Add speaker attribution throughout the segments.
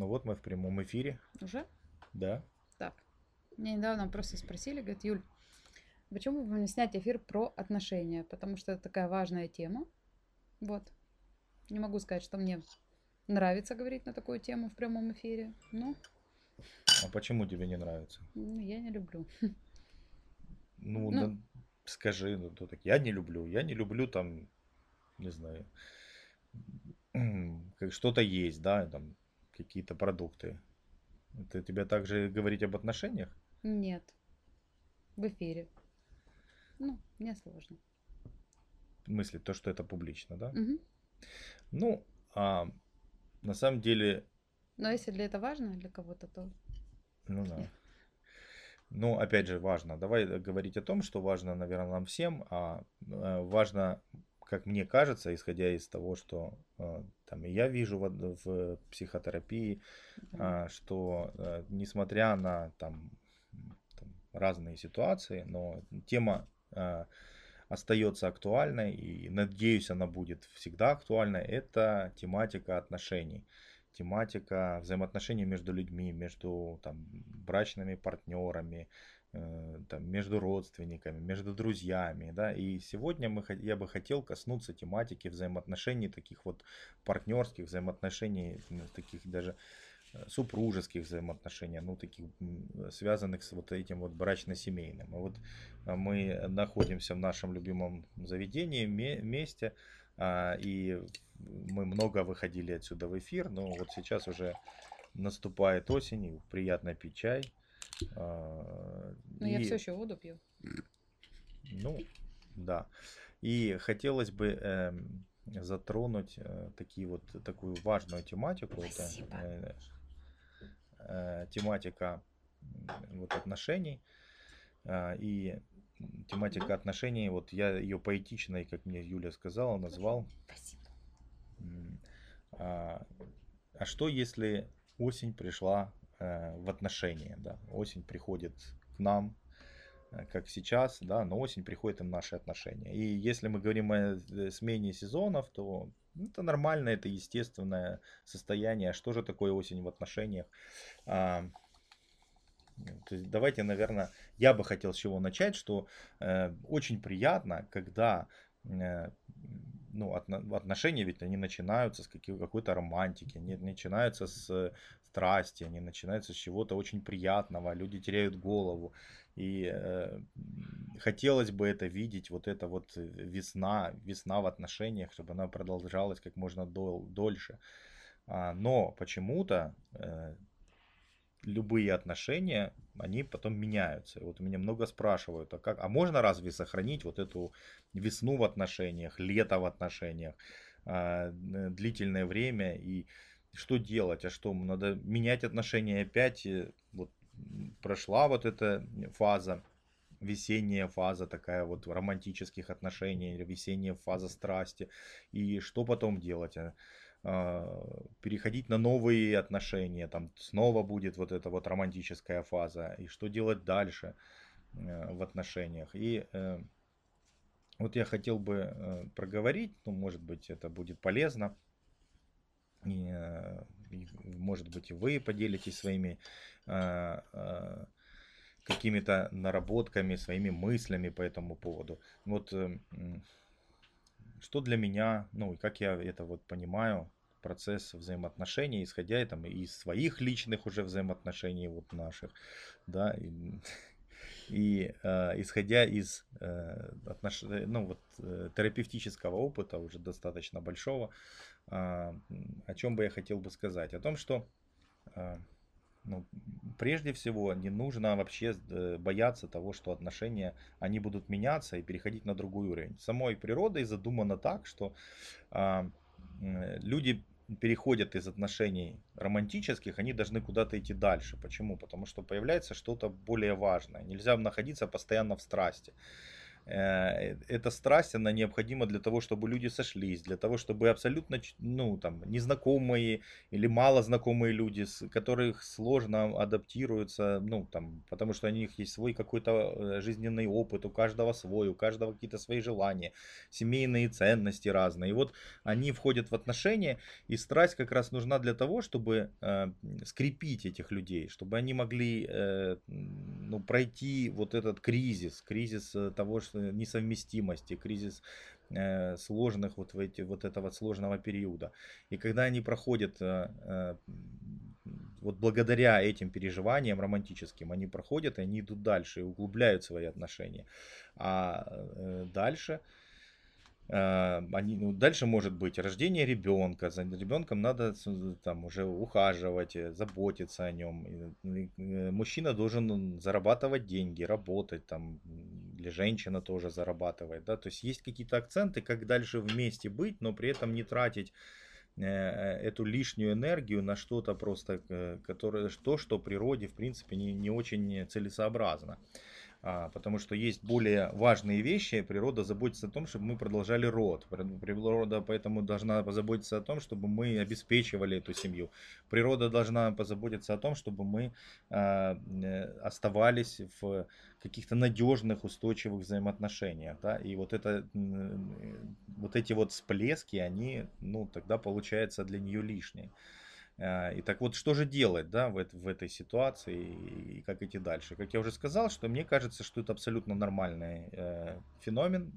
Speaker 1: Ну вот мы в прямом эфире,
Speaker 2: Уже?
Speaker 1: да.
Speaker 2: Так. Меня недавно просто спросили, говорят, Юль, почему бы не снять эфир про отношения? Потому что это такая важная тема. Вот. Не могу сказать, что мне нравится говорить на такую тему в прямом эфире. Но
Speaker 1: А почему тебе не нравится?
Speaker 2: ну, я не люблю.
Speaker 1: Ну,
Speaker 2: Ну.
Speaker 1: да скажи, ну, то так, я не люблю, я не люблю там, не знаю, как что-то есть, да, там какие-то продукты. Это тебе также говорить об отношениях?
Speaker 2: Нет. В эфире. Ну, мне сложно.
Speaker 1: В смысле, то, что это публично, да?
Speaker 2: Мгм.
Speaker 1: Ну, а, на самом деле,
Speaker 2: Но если для этого важно для кого-то, то
Speaker 1: ну да. Ну, опять же, важно. Давай э, говорить о том, что важно, наверное, нам всем, а э, важно, как мне кажется, исходя из того, что э, там и я вижу в, од- в психотерапии,
Speaker 2: да.
Speaker 1: что э, несмотря на там, там разные ситуации, но тема а, остается актуальной и надеюсь она будет всегда актуальной. Это тематика отношений, тематика взаимоотношений между людьми, между там брачными партнерами, там, между родственниками, между друзьями, да, и сегодня мы, я бы хотел коснуться тематики взаимоотношений, таких вот партнерских взаимоотношений, таких даже э, супружеских взаимоотношений, ну, таких связанных с вот этим вот брачно-семейным. И вот а, мы находимся в нашем любимом заведении, ме- месте, а, и мы много выходили отсюда в эфир, но вот сейчас уже наступает осень, и приятно пить чай. А,
Speaker 2: я
Speaker 1: и-
Speaker 2: все еще воду пью.
Speaker 1: ну, да. И хотелось бы эм, затронуть э, такие вот, такую важную тематику. Это,
Speaker 2: Спасибо.
Speaker 1: э, э, тематика вот, отношений. А, и тематика отношений, вот я ее поэтичной, как мне Юля сказала, назвал.
Speaker 2: Спасибо.
Speaker 1: А, а что если осень пришла э, в отношения, да? Осень приходит к нам, э, как сейчас, да, но осень приходит и в наши отношения. И если мы говорим о э, смене сезонов, то это нормально, это естественное состояние. Что же такое осень в отношениях? А, то есть давайте, наверное, я бы хотел с чего начать, что э, очень приятно, когда э, ну, отно- отношения ведь они начинаются с какой-то романтики, они начинаются с страсти, они начинаются с чего-то очень приятного, люди теряют голову. И э, хотелось бы это видеть, вот эта вот весна, весна в отношениях, чтобы она продолжалась как можно дол- дольше. А, но почему-то э, любые отношения, они потом меняются. И вот меня много спрашивают, а как, а можно разве сохранить вот эту весну в отношениях, лето в отношениях, а, н- длительное время и что делать, а что надо менять отношения опять, э, вот прошла вот эта фаза, весенняя фаза такая вот романтических отношений, весенняя фаза страсти, и что потом делать? А? а, переходить на новые отношения, там снова будет вот эта вот романтическая фаза, и что делать дальше э, в отношениях. И э, вот я хотел бы э, проговорить, ну, может быть, это будет полезно, и, может быть, вы поделитесь своими э, э, какими-то наработками, своими мыслями по этому поводу. Вот что для меня, ну и как я это вот понимаю, процесс взаимоотношений, исходя там из своих личных уже взаимоотношений вот наших, да, и, и, э, исходя из э, отнош... э, ну, вот, э, терапевтического опыта уже достаточно большого, м, о чем бы я хотел бы сказать? О том, что а, ну, прежде всего не нужно вообще э, бояться того, что отношения, они будут меняться и переходить на другой уровень. Самой природой задумано так, что а, м, люди переходят из отношений романтических, они должны куда-то идти дальше. Почему? Потому что появляется что-то более важное. Нельзя находиться постоянно в страсти. Э, эта страсть, она необходима для того, чтобы люди сошлись, для того, чтобы абсолютно, ну, там, незнакомые или мало знакомые люди, с которых сложно адаптируются, ну, там, потому что у них есть свой какой-то э, жизненный опыт, у каждого свой, у каждого какие-то свои желания, семейные ценности разные. И вот они входят в отношения, и страсть как раз нужна для того, чтобы э, скрепить этих людей, чтобы они могли э, ну, пройти вот этот кризис, кризис э, того, что несовместимости, кризис э, сложных вот, в эти, вот этого сложного периода. И когда они проходят э, э, вот благодаря этим переживаниям романтическим, они проходят, и они идут дальше и углубляют свои отношения. А э, дальше они, ну, дальше может быть рождение ребенка. За ребенком надо там уже ухаживать, э, заботиться о нем. Э, мужчина должен зарабатывать деньги, работать там, или женщина тоже зарабатывает. Да? То есть есть какие-то акценты, как дальше вместе быть, но при этом не тратить э, эту лишнюю энергию на что-то просто, которое, то, что природе в принципе не, не очень целесообразно. А, потому что есть более важные вещи. Природа заботится о том, чтобы мы продолжали род. Природа поэтому должна позаботиться о том, чтобы мы обеспечивали эту семью. Природа должна позаботиться о том, чтобы мы а, э, оставались в каких-то надежных, устойчивых взаимоотношениях. Да? И вот, это, вот эти вот всплески, они ну, тогда получается для нее лишние. А, и так вот, что же делать да, в, в этой ситуации и как идти дальше? Как я уже сказал, что мне кажется, что это абсолютно нормальный э, феномен,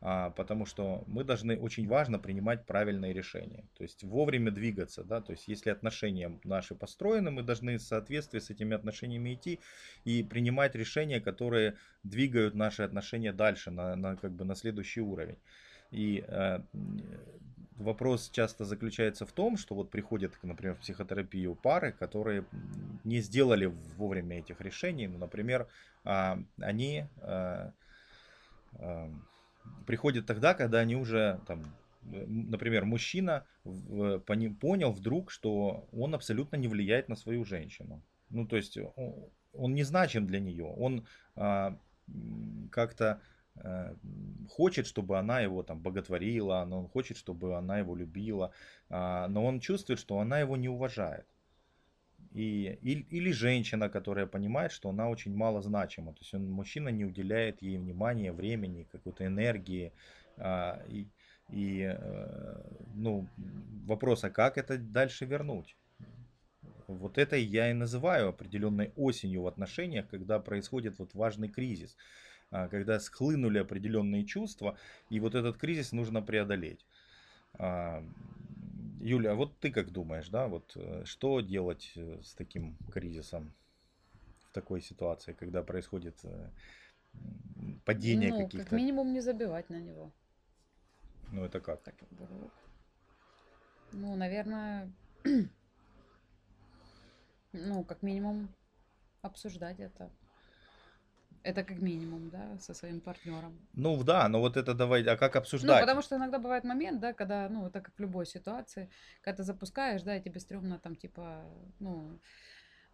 Speaker 1: э, потому что мы должны, очень важно принимать правильные решения. То есть вовремя двигаться. Да? То есть если отношения наши построены, мы должны в соответствии с этими отношениями идти и принимать решения, которые двигают наши отношения дальше, на, на, как бы на следующий уровень. И э, вопрос часто заключается в том, что вот приходят, например, в психотерапию пары, которые не сделали вовремя этих решений. Ну, например, а, они а, а, приходят тогда, когда они уже там, например, мужчина понял вдруг, что он абсолютно не влияет на свою женщину. Ну, то есть он не значим для нее. Он как-то Э, хочет, чтобы она его там боготворила, но он хочет, чтобы она его любила, а, но он чувствует, что она его не уважает. И, или, или женщина, которая понимает, что она очень мало значима. То есть он, мужчина не уделяет ей внимания, времени, какой-то энергии. А, и, и э, ну, вопрос, а как это дальше вернуть? Вот это я и называю определенной осенью в отношениях, когда происходит вот важный кризис. А, когда схлынули определенные чувства, и вот этот кризис нужно преодолеть. А, Юля, а вот ты как думаешь, да, вот э, что делать э, с таким кризисом в такой ситуации, когда происходит э, падение ну, каких-то?
Speaker 2: как минимум не забивать на него.
Speaker 1: Ну это как?
Speaker 2: Так, ну, наверное, ну, как минимум обсуждать это. Это как минимум, да, со своим партнером.
Speaker 1: Ну да, но вот это давай, а как обсуждать?
Speaker 2: Ну, потому что иногда бывает момент, да, когда, ну, это как в любой ситуации, когда ты запускаешь, да, и тебе стрёмно там, типа, ну,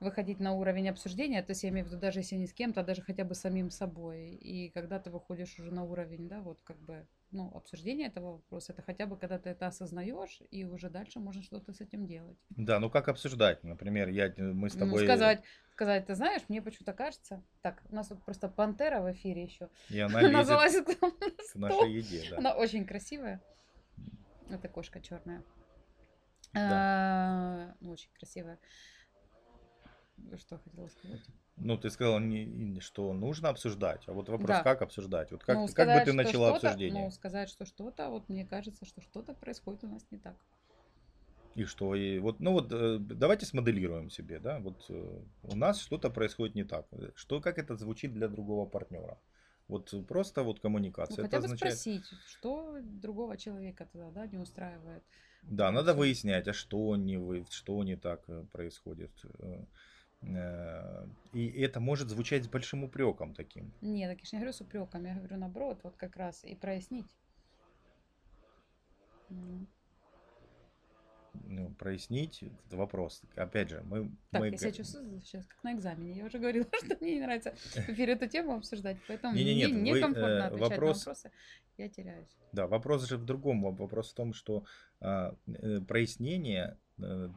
Speaker 2: выходить на уровень обсуждения, то есть я имею в виду, даже если не с кем-то, а даже хотя бы самим собой. И когда ты выходишь уже на уровень, да, вот как бы, ну, обсуждения этого вопроса, это хотя бы когда ты это осознаешь, и уже дальше можно что-то с этим делать.
Speaker 1: Да, ну как обсуждать? Например, я, мы с ну, тобой...
Speaker 2: Ну, сказать, сказать, ты знаешь, мне почему-то кажется... Так, у нас тут просто пантера в эфире еще.
Speaker 1: И она лезет к нашей еде, да.
Speaker 2: Она очень красивая. Это кошка черная. Да. А, ну, очень красивая. Что хотела сказать?
Speaker 1: Ну, ты сказала, не, что нужно обсуждать, а вот вопрос, да. как обсуждать? Вот как, ну, сказать, как бы ты начала обсуждение?
Speaker 2: Ну, сказать, что что-то, вот мне кажется, что что-то происходит у нас не так.
Speaker 1: И что? И вот, ну вот, э, давайте смоделируем себе, да, вот э, у нас что-то происходит не так. Что, как это звучит для другого партнера? Вот просто вот коммуникация. Ну,
Speaker 2: хотя
Speaker 1: это
Speaker 2: бы означает... спросить, что другого человека тогда, да, не устраивает.
Speaker 1: Да, надо выяснять, а что не, вы, что не так э, происходит. И это может звучать с большим упреком таким.
Speaker 2: Нет, так я же не говорю с упреком, я говорю наоборот, вот как раз и прояснить.
Speaker 1: Ну, прояснить этот вопрос. Опять же, мы...
Speaker 2: Так,
Speaker 1: мы...
Speaker 2: я себя чувствую сейчас как на экзамене. Я уже говорила, что мне не нравится в эфире эту тему обсуждать, поэтому
Speaker 1: Не, не,
Speaker 2: мне
Speaker 1: нет, вы,
Speaker 2: некомфортно
Speaker 1: э,
Speaker 2: отвечать
Speaker 1: вопрос-
Speaker 2: на вопросы. Я теряюсь.
Speaker 1: Да, вопрос же в другом. Воп- Вопрос в том, что а, э, прояснение, э,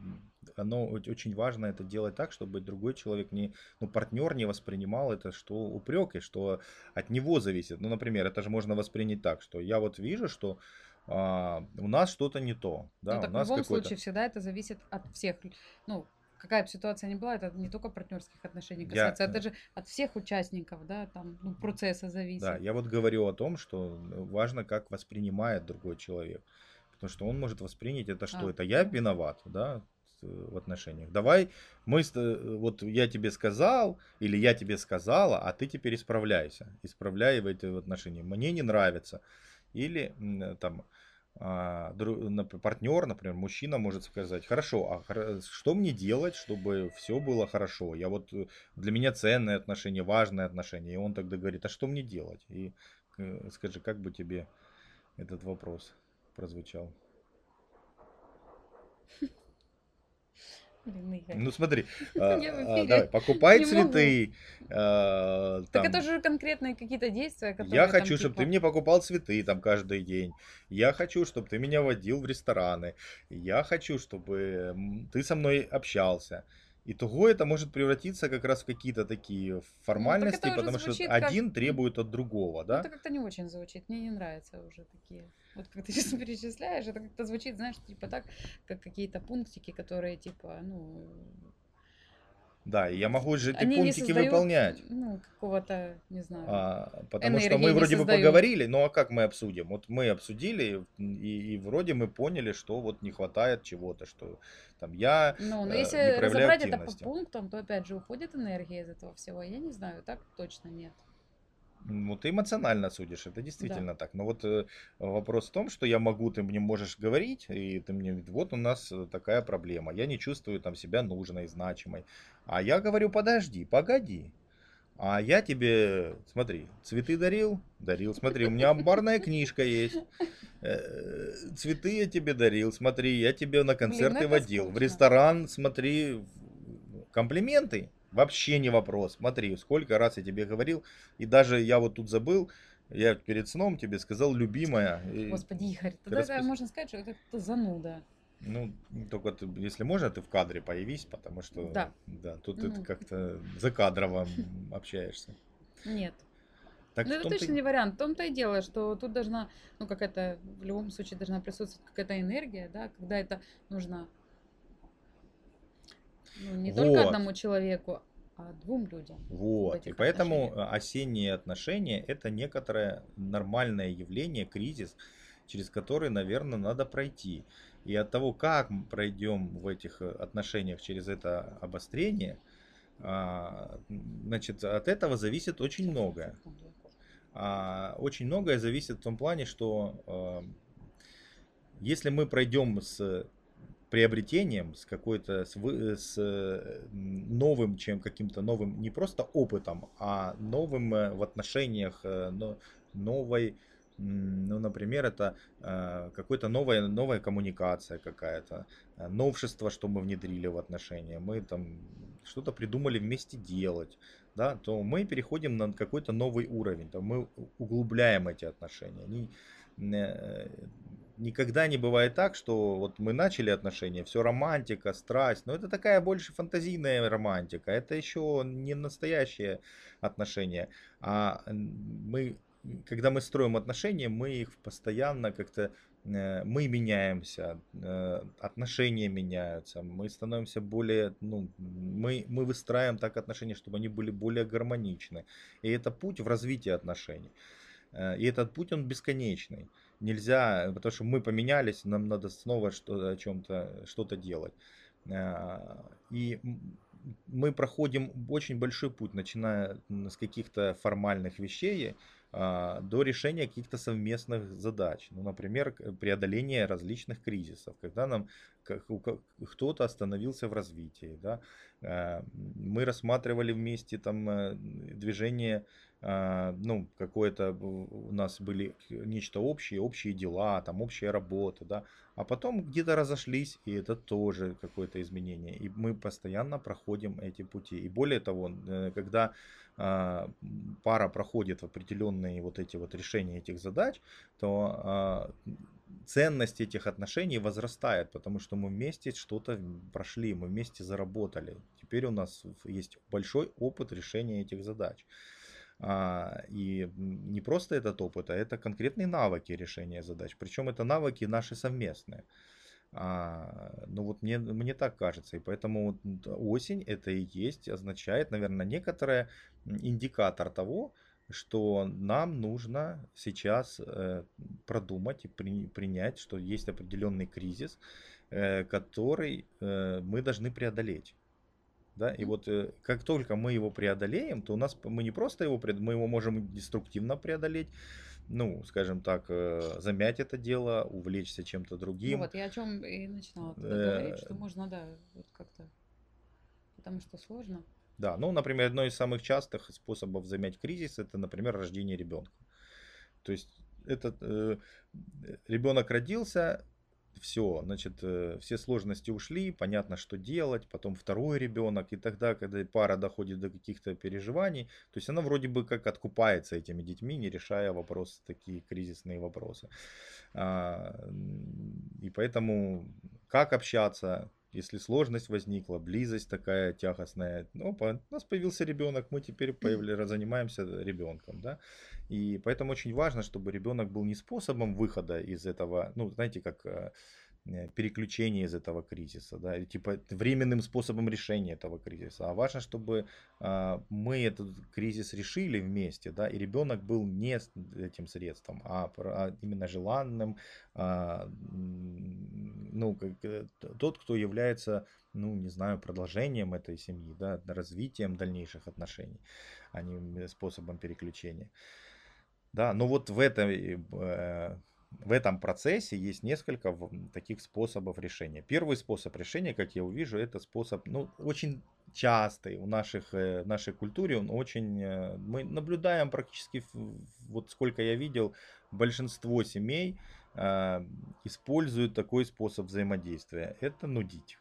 Speaker 1: оно очень важно это делать так, чтобы другой человек, не, ну, партнер не воспринимал это, что упрек, и что от него зависит. Ну, например, это же можно воспринять так, что я вот вижу, что а, у нас что-то не то, да,
Speaker 2: ну,
Speaker 1: у
Speaker 2: так в
Speaker 1: нас
Speaker 2: любом
Speaker 1: какой-то...
Speaker 2: случае всегда это зависит от всех. Ну, какая бы ситуация ни была, это не только партнерских отношений
Speaker 1: Я-
Speaker 2: касается, это же от всех участников, да, там, ну, процесса зависит.
Speaker 1: Да, я вот говорю о том, что важно, как воспринимает другой человек. Потому что он может воспринять это, что
Speaker 2: А,
Speaker 1: это я виноват, да, с- в отношениях. Давай, мы, э, вот я тебе сказал, или я тебе сказала, а ты теперь исправляйся. Исправляй в эти отношения. Мне не нравится. Или м, там партнер, например, мужчина может сказать, хорошо, а что мне делать, чтобы все было хорошо? Я вот э, для меня ценные отношения, важные отношения. И он тогда говорит, а что мне делать? И э, скажи, как бы тебе этот вопрос прозвучал?
Speaker 2: Блин, Игорь.
Speaker 1: Ну смотри, а, а, давай, покупай цветы. а,
Speaker 2: Так
Speaker 1: там,
Speaker 2: это же конкретные какие-то действия, которые
Speaker 1: Я
Speaker 2: там,
Speaker 1: хочу, чтобы
Speaker 2: типа,
Speaker 1: ты мне покупал цветы там каждый день. Я хочу, чтобы ты меня водил в рестораны. Я хочу, чтобы ты со мной общался. И того это может превратиться как раз в какие-то такие формальности,
Speaker 2: Ну,
Speaker 1: потому что
Speaker 2: как-
Speaker 1: один требует от другого,
Speaker 2: Ну,
Speaker 1: да?
Speaker 2: это как-то не очень звучит. Мне не нравятся уже такие. Вот как ты сейчас перечисляешь, это как-то звучит, знаешь, типа так, как какие-то пунктики, которые типа, ну,
Speaker 1: Да, и я могу же эти
Speaker 2: они не
Speaker 1: пунктики
Speaker 2: создают,
Speaker 1: выполнять.
Speaker 2: ну, какого-то, не знаю.
Speaker 1: А, потому что мы
Speaker 2: не
Speaker 1: вроде бы
Speaker 2: создают.
Speaker 1: поговорили, ну а как мы обсудим? Вот мы обсудили, и, и вроде мы поняли, что вот не хватает чего-то, что там я
Speaker 2: Ну, но
Speaker 1: э,
Speaker 2: если
Speaker 1: не
Speaker 2: разобрать это по
Speaker 1: активности.
Speaker 2: пунктам, то опять же уходит энергия из этого всего. Я не знаю, так точно нет.
Speaker 1: Ну, ты эмоционально судишь, это действительно так. Но вот э, вопрос в том, что я могу, ты мне можешь говорить, и ты мне, вот у нас э, такая проблема, я не чувствую там себя нужной, значимой. А я говорю, подожди, погоди. А я тебе, смотри, цветы дарил? Дарил, смотри, у меня амбарная книжка есть. Э, Цветы я тебе дарил, смотри, я тебе на концерты
Speaker 2: это
Speaker 1: водил. В
Speaker 2: скучно.
Speaker 1: ресторан, смотри, в- комплименты. Вообще не вопрос. Смотри, сколько раз я тебе говорил. И даже я вот тут забыл, я перед сном тебе сказал, любимая.
Speaker 2: Господи, Игорь, тогда
Speaker 1: распис-
Speaker 2: можно сказать, что это зануда.
Speaker 1: Ну, только ты, если можно, ты в кадре появись, потому что
Speaker 2: Да.
Speaker 1: да, тут
Speaker 2: Ну.
Speaker 1: ты как-то закадрово общаешься.
Speaker 2: Нет.
Speaker 1: Так
Speaker 2: Ну, это точно не вариант. В том-то и дело, что тут должна, ну, какая-то, в любом случае, должна присутствовать какая-то энергия, да, когда это нужно ну, не только
Speaker 1: Вот.
Speaker 2: одному человеку, а двум людям.
Speaker 1: Вот. И поэтому
Speaker 2: отношениях.
Speaker 1: осенние отношения это некоторое нормальное явление, кризис, через который, наверное, надо пройти. И от того, как мы пройдем в этих э, отношениях через это обострение, а, значит, от этого зависит очень многое. А, очень многое зависит в том плане, что э, если мы пройдем с приобретением, с какой-то с, вы- с, э, новым, чем каким-то новым, не просто опытом, а новым э, в отношениях, э, но- новой, ну, например, это э, какой-то новая, новая коммуникация какая-то, э, новшество, что мы внедрили в отношения, мы там что-то придумали вместе делать, да, то мы переходим на какой-то новый уровень, то мы углубляем эти отношения. Они, э, никогда не бывает так, что вот мы начали отношения, все романтика, страсть, но это такая больше фантазийная романтика, это еще не настоящие отношения, а мы, когда мы строим отношения, мы их постоянно как-то э, мы меняемся, э, отношения меняются, мы становимся более, ну, мы, мы выстраиваем так отношения, чтобы они были более гармоничны. И это путь в развитии отношений. Э, И этот путь, он бесконечный. Нельзя, потому что мы поменялись, нам надо снова что, о чем-то, что-то делать. И мы проходим очень большой путь, начиная с каких-то формальных вещей до решения каких-то совместных задач. Ну, например, преодоление различных кризисов, когда нам кто-то остановился в развитии. Да? А, мы рассматривали вместе там э, движение а, ну, какое-то у нас были нечто общее, общие дела, там общая работа, да, а потом где-то разошлись, и это тоже какое-то изменение, и мы постоянно проходим эти пути, и более того, э, когда а, пара проходит определенные вот эти вот решения этих задач, то а, ценность этих отношений возрастает, потому что мы вместе что-то прошли, мы вместе заработали. Теперь у нас есть большой опыт решения этих задач. А, и не просто этот опыт, а это конкретные навыки решения задач. Причем это навыки наши совместные. А, ну вот мне, мне так кажется. И поэтому осень это и есть, означает, наверное, некоторый индикатор того, что нам нужно сейчас э, продумать и при, принять, что есть определенный кризис, э, который э, мы должны преодолеть. Да? И вот э, как только мы его преодолеем, то у нас мы не просто его мы его можем деструктивно преодолеть, ну, скажем так, э, замять это дело, увлечься чем-то
Speaker 2: Ну
Speaker 1: другим.
Speaker 2: вот, я о чем и начинала тогда говорить,
Speaker 1: Э,
Speaker 2: что можно, да, вот как-то, потому что сложно.
Speaker 1: Да, ну, например, одно из самых частых способов замять кризис это, например, рождение ребенка. То есть этот э, ребенок родился, все, значит, э, все сложности ушли, понятно, что делать, потом второй ребенок, и тогда, когда пара доходит до каких-то переживаний, то есть она вроде бы как откупается этими детьми, не решая вопрос, такие кризисные вопросы. А, И поэтому как общаться, если сложность возникла, близость такая тягостная, ну, по- у нас появился ребенок, мы теперь появля- занимаемся ребенком, да, и поэтому очень важно, чтобы ребенок был не способом выхода из этого, ну, знаете, как э, э, переключение из этого кризиса, да, типа временным способом решения этого кризиса, а важно, чтобы а, мы этот кризис решили вместе, да, и ребенок был не этим средством, а а именно желанным, м, ну, как, э, тот, кто является, ну, не знаю, продолжением этой семьи, да, развитием дальнейших отношений, а не способом переключения. Да, но вот в этой, э, в этом процессе есть несколько в- таких способов решения. Первый способ решения, как я увижу, это способ, ну, очень частый у наших, э, в нашей культуре, он очень, э, мы наблюдаем практически, в- вот сколько я видел, большинство семей э, используют такой способ взаимодействия. Это нудить.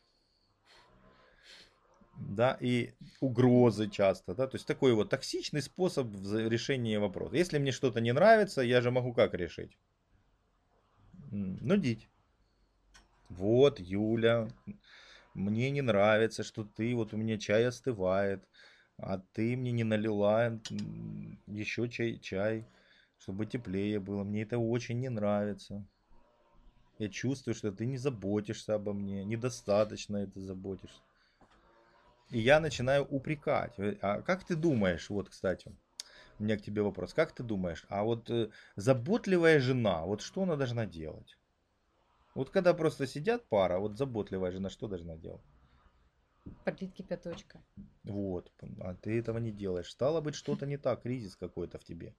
Speaker 1: Да, и угрозы часто, да, то есть такой вот токсичный способ решения вопроса. Если мне что-то не нравится, я же могу как решить? Нудить. Вот, Юля, мне не нравится, что ты, вот у меня чай остывает, а ты мне не налила еще чай, чай, чтобы теплее было. Мне это очень не нравится. Я чувствую, что ты не заботишься обо мне, недостаточно это заботишься. И я начинаю упрекать. А как ты думаешь, вот, кстати, у меня к тебе вопрос. Как ты думаешь, а вот э, заботливая жена, вот что она должна делать? Вот когда просто сидят пара, вот заботливая жена что должна делать?
Speaker 2: Подлить кипяточка.
Speaker 1: Вот, а ты этого не делаешь. Стало быть, что-то не так, кризис какой-то в тебе.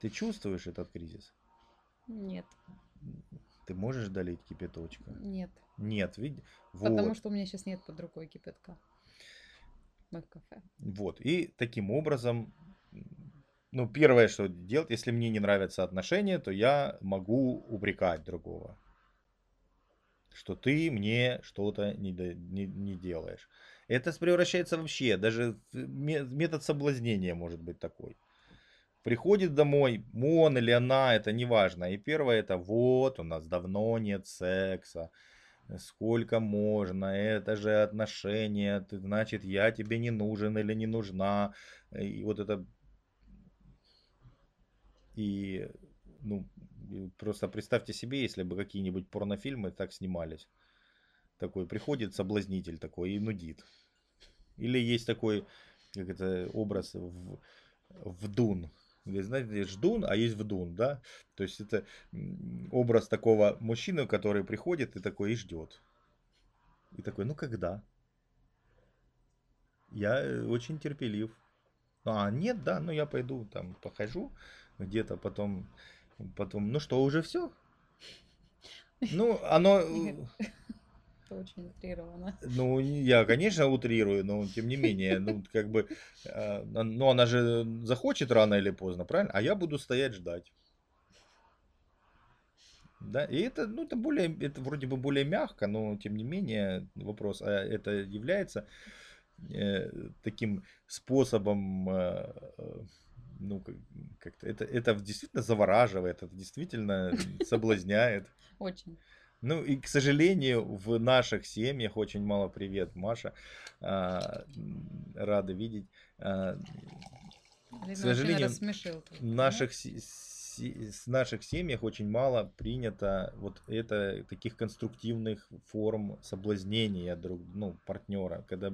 Speaker 1: Ты чувствуешь этот кризис?
Speaker 2: Нет,
Speaker 1: Ты можешь долить кипяточка?
Speaker 2: нет.
Speaker 1: Нет?
Speaker 2: Потому
Speaker 1: Вот.
Speaker 2: что у меня сейчас нет под рукой кипятка. Мы в кафе.
Speaker 1: Вот. И таким образом, ну, первое, что делать, если мне не нравятся отношения, то я могу упрекать другого. Что ты мне что-то не, не, не делаешь. Это превращается вообще, даже метод соблазнения может быть такой. Приходит домой, он или она, это не важно. И первое это вот, у нас давно нет секса. Сколько можно, это же отношения, значит, я тебе не нужен или не нужна. И вот это... И, ну, просто представьте себе, если бы какие-нибудь порнофильмы так снимались. Такой приходит соблазнитель такой и нудит. Или есть такой, как это, образ в, вдун. Вы знаете, ждун, а есть вдун, да? То есть это образ такого мужчины, который приходит и такой и ждет. И такой, ну когда? Я э, очень терпелив. А, нет, да, ну я пойду там похожу где-то, потом, потом, ну что, уже все? Ну, оно...
Speaker 2: Это очень утрировано.
Speaker 1: Ну, я, конечно, утрирую, но тем не менее, ну, как бы, э, ну, она же захочет рано или поздно, правильно? А я буду стоять ждать. Да, и это, ну, это более, это вроде бы более мягко, но тем не менее вопрос, а это является э, таким способом, э, э ну, как-то это, это действительно завораживает, это действительно соблазняет.
Speaker 2: Очень.
Speaker 1: Ну и, к сожалению, в наших семьях очень мало привет, Маша. А, рада видеть. А,
Speaker 2: к сожалению, в
Speaker 1: наших, с наших семьях очень мало принято вот это таких конструктивных форм соблазнения друг, ну, партнера, когда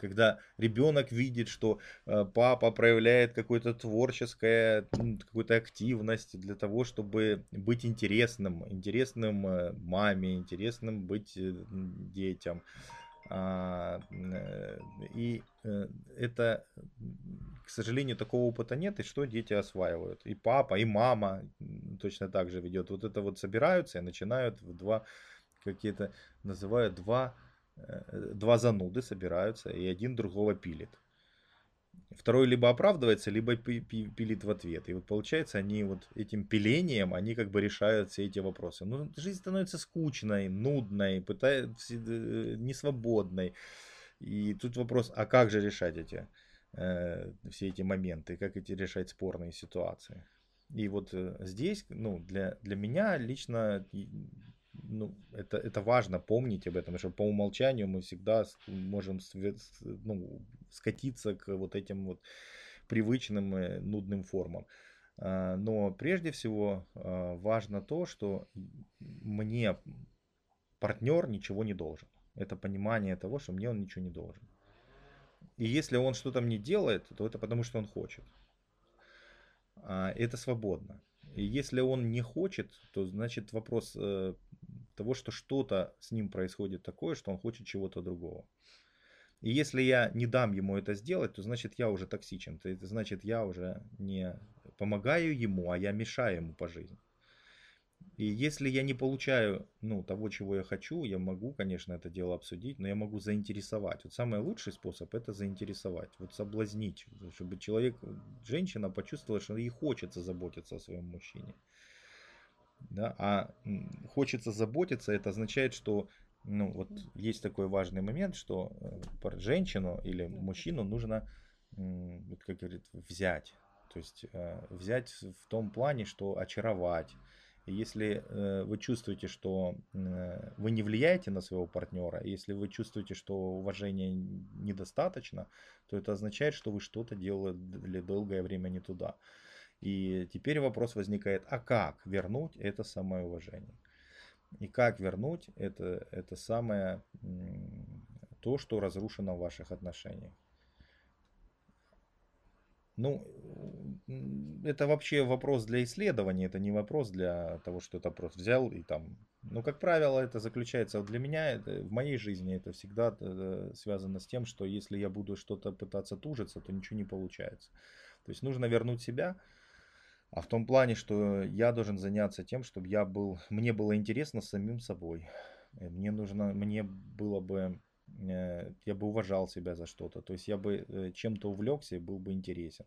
Speaker 1: когда ребенок видит, что э, папа проявляет какое-то творческое, какую-то активность для того, чтобы быть интересным, интересным э, маме, интересным быть э, детям. А, и это, к сожалению, такого опыта нет, и что дети осваивают. И папа, и мама точно так же ведет. Вот это вот собираются и начинают в два какие-то, называют два два зануды собираются, и один другого пилит. Второй либо оправдывается, либо пилит в ответ. И вот получается, они вот этим пилением, они как бы решают все эти вопросы. Ну, жизнь становится скучной, нудной, пытается, э, несвободной. И тут вопрос, а как же решать эти, э, все эти моменты, как эти решать спорные ситуации? И вот э, здесь, ну, для, для меня лично ну, это, это важно помнить об этом, что по умолчанию мы всегда можем ну, скатиться к вот этим вот привычным и нудным формам. А, но прежде всего а, важно то, что мне партнер ничего не должен. Это понимание того, что мне он ничего не должен. И если он что-то мне делает, то это потому, что он хочет. А, это свободно. И если он не хочет, то значит вопрос э, того, что что-то с ним происходит такое, что он хочет чего-то другого. И если я не дам ему это сделать, то значит я уже токсичен. Это значит я уже не помогаю ему, а я мешаю ему по жизни. И если я не получаю ну, того, чего я хочу, я могу, конечно, это дело обсудить, но я могу заинтересовать. Вот самый лучший способ это заинтересовать, вот соблазнить, чтобы человек, женщина почувствовала, что ей хочется заботиться о своем мужчине. Да? А хочется заботиться, это означает, что ну, вот есть такой важный момент, что э, женщину или мужчину нужно, вот как говорит, взять. То есть э, взять в том плане, что очаровать. И если э, вы чувствуете, что вы не влияете на своего партнера, если вы чувствуете, что уважения недостаточно, то это означает, что вы что-то делали долгое время не туда. И теперь вопрос возникает, а как вернуть это самое уважение? И как вернуть это, это самое, то, что разрушено в ваших отношениях? Ну, это вообще вопрос для исследования, это не вопрос для того, что это просто взял и там... Ну, как правило, это заключается для меня, это, в моей жизни это всегда э, связано с тем, что если я буду что-то пытаться тужиться, то ничего не получается. То есть нужно вернуть себя, а в том плане, что я должен заняться тем, чтобы я был, мне было интересно самим собой. Э, мне нужно, мне было бы, э, я бы уважал себя за что-то. То есть я бы э, чем-то увлекся и был бы интересен.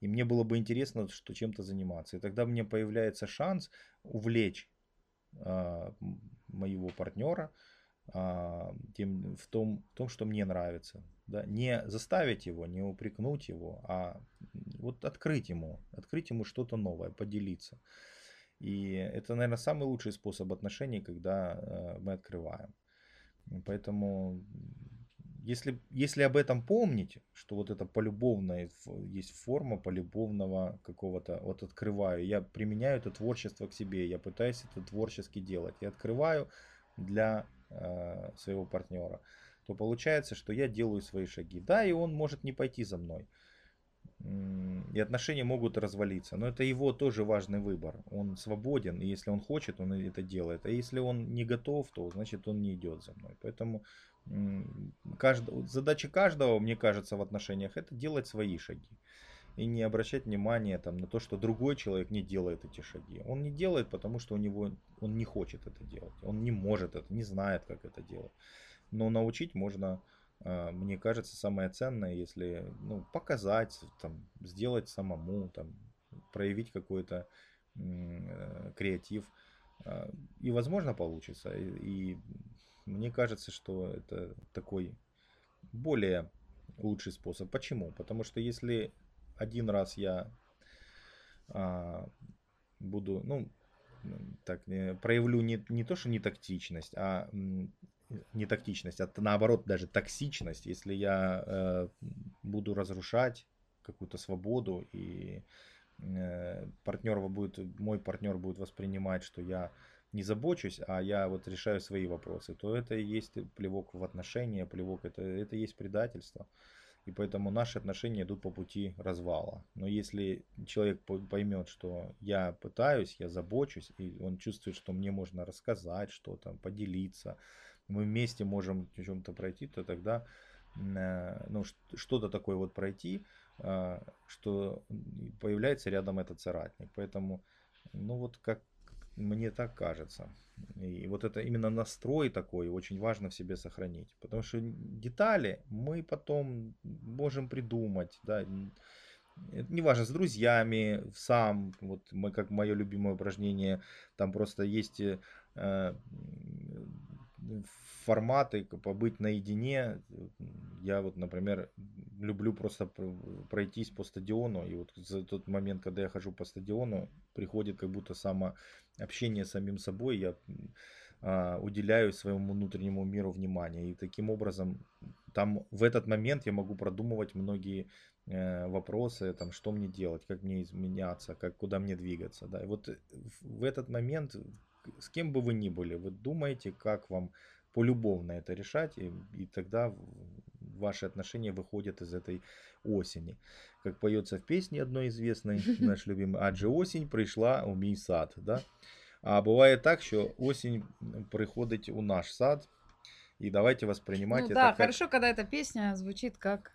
Speaker 1: И мне было бы интересно, что чем-то заниматься. И тогда мне появляется шанс увлечь а, моего партнера а, тем, в, том, в том, что мне нравится. Да? Не заставить его, не упрекнуть его, а вот открыть ему, открыть ему что-то новое, поделиться. И это, наверное, самый лучший способ отношений, когда э, мы открываем. Поэтому, если, если об этом помнить, что вот это полюбовная есть форма полюбовного какого-то, вот открываю, я применяю это творчество к себе, я пытаюсь это творчески делать, я открываю для э, своего партнера, то получается, что я делаю свои шаги. Да, и он может не пойти за мной. И отношения могут развалиться. Но это его тоже важный выбор. Он свободен, и если он хочет, он это делает. А если он не готов, то значит он не идет за мной. Поэтому каждого, задача каждого, мне кажется, в отношениях это делать свои шаги. И не обращать внимания там, на то, что другой человек не делает эти шаги. Он не делает, потому что у него он не хочет это делать. Он не может это, не знает, как это делать. Но научить можно, а, мне кажется, самое ценное, если ну, показать, там, сделать самому, там, проявить какой-то э, креатив. А, и, возможно, получится. И, и мне кажется, что это такой более лучший способ. Почему? Потому что если один раз я а, буду, ну, так, проявлю не, не то, что не тактичность, а не тактичность, а наоборот даже токсичность, если я э, буду разрушать какую-то свободу и э, партнер будет, мой партнер будет воспринимать, что я не забочусь, а я вот решаю свои вопросы, то это и есть плевок в отношения, плевок это, это и есть предательство. И поэтому наши отношения идут по пути развала. Но если человек поймет, что я пытаюсь, я забочусь, и он чувствует, что мне можно рассказать что-то, поделиться, мы вместе можем в чем-то пройти, то тогда э, ну, что-то такое вот пройти, а, что появляется рядом этот соратник. Поэтому, ну вот как мне так кажется. И вот это именно настрой такой очень важно в себе сохранить. Потому что детали мы потом можем придумать. Да, неважно, с друзьями, сам, вот мы, как мое любимое упражнение, там просто есть э, форматы, побыть наедине. Я вот, например, люблю просто пройтись по стадиону. И вот за тот момент, когда я хожу по стадиону, приходит как будто само общение с самим собой. Я а, уделяю своему внутреннему миру внимание. И таким образом, там в этот момент я могу продумывать многие э, вопросы, там, что мне делать, как мне изменяться, как, куда мне двигаться. Да. И вот в этот момент, с кем бы вы ни были, вы думаете, как вам полюбовно это решать, и, и тогда ваши отношения выходят из этой осени. Как поется в песне одной известной, наш любимый, «Адже осень пришла у мій сад». Да? А бывает так, что осень приходит у наш сад, и давайте воспринимать
Speaker 2: ну,
Speaker 1: это
Speaker 2: да,
Speaker 1: как...
Speaker 2: хорошо, когда эта песня звучит как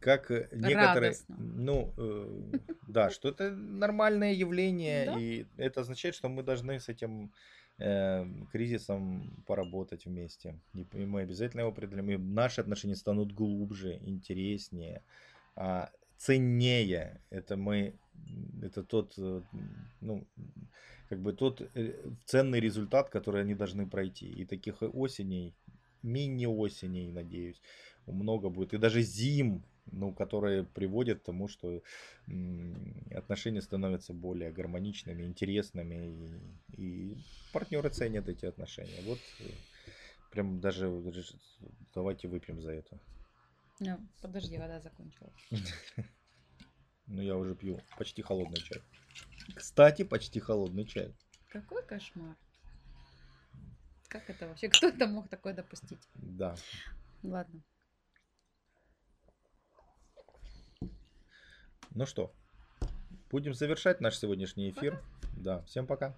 Speaker 1: как некоторые, Радостно. ну, э, да, что это нормальное явление, да? и это означает, что мы должны с этим э, кризисом поработать вместе. И мы обязательно его определим. И наши отношения станут глубже, интереснее, а, ценнее. Это мы, это тот, э, ну, как бы тот э, ценный результат, который они должны пройти. И таких осеней, мини-осеней, надеюсь, много будет. И даже зим ну, которые приводят к тому, что отношения становятся более гармоничными, интересными, и, и партнеры ценят эти отношения. Вот э, прям даже давайте выпьем за это.
Speaker 2: Ну, подожди, вода закончилась.
Speaker 1: Ну, я уже пью почти холодный чай. Кстати, почти холодный чай.
Speaker 2: Какой кошмар. Как это вообще? Кто это мог такое допустить?
Speaker 1: Да.
Speaker 2: Ладно.
Speaker 1: Ну что, будем завершать наш сегодняшний эфир. Да, всем пока.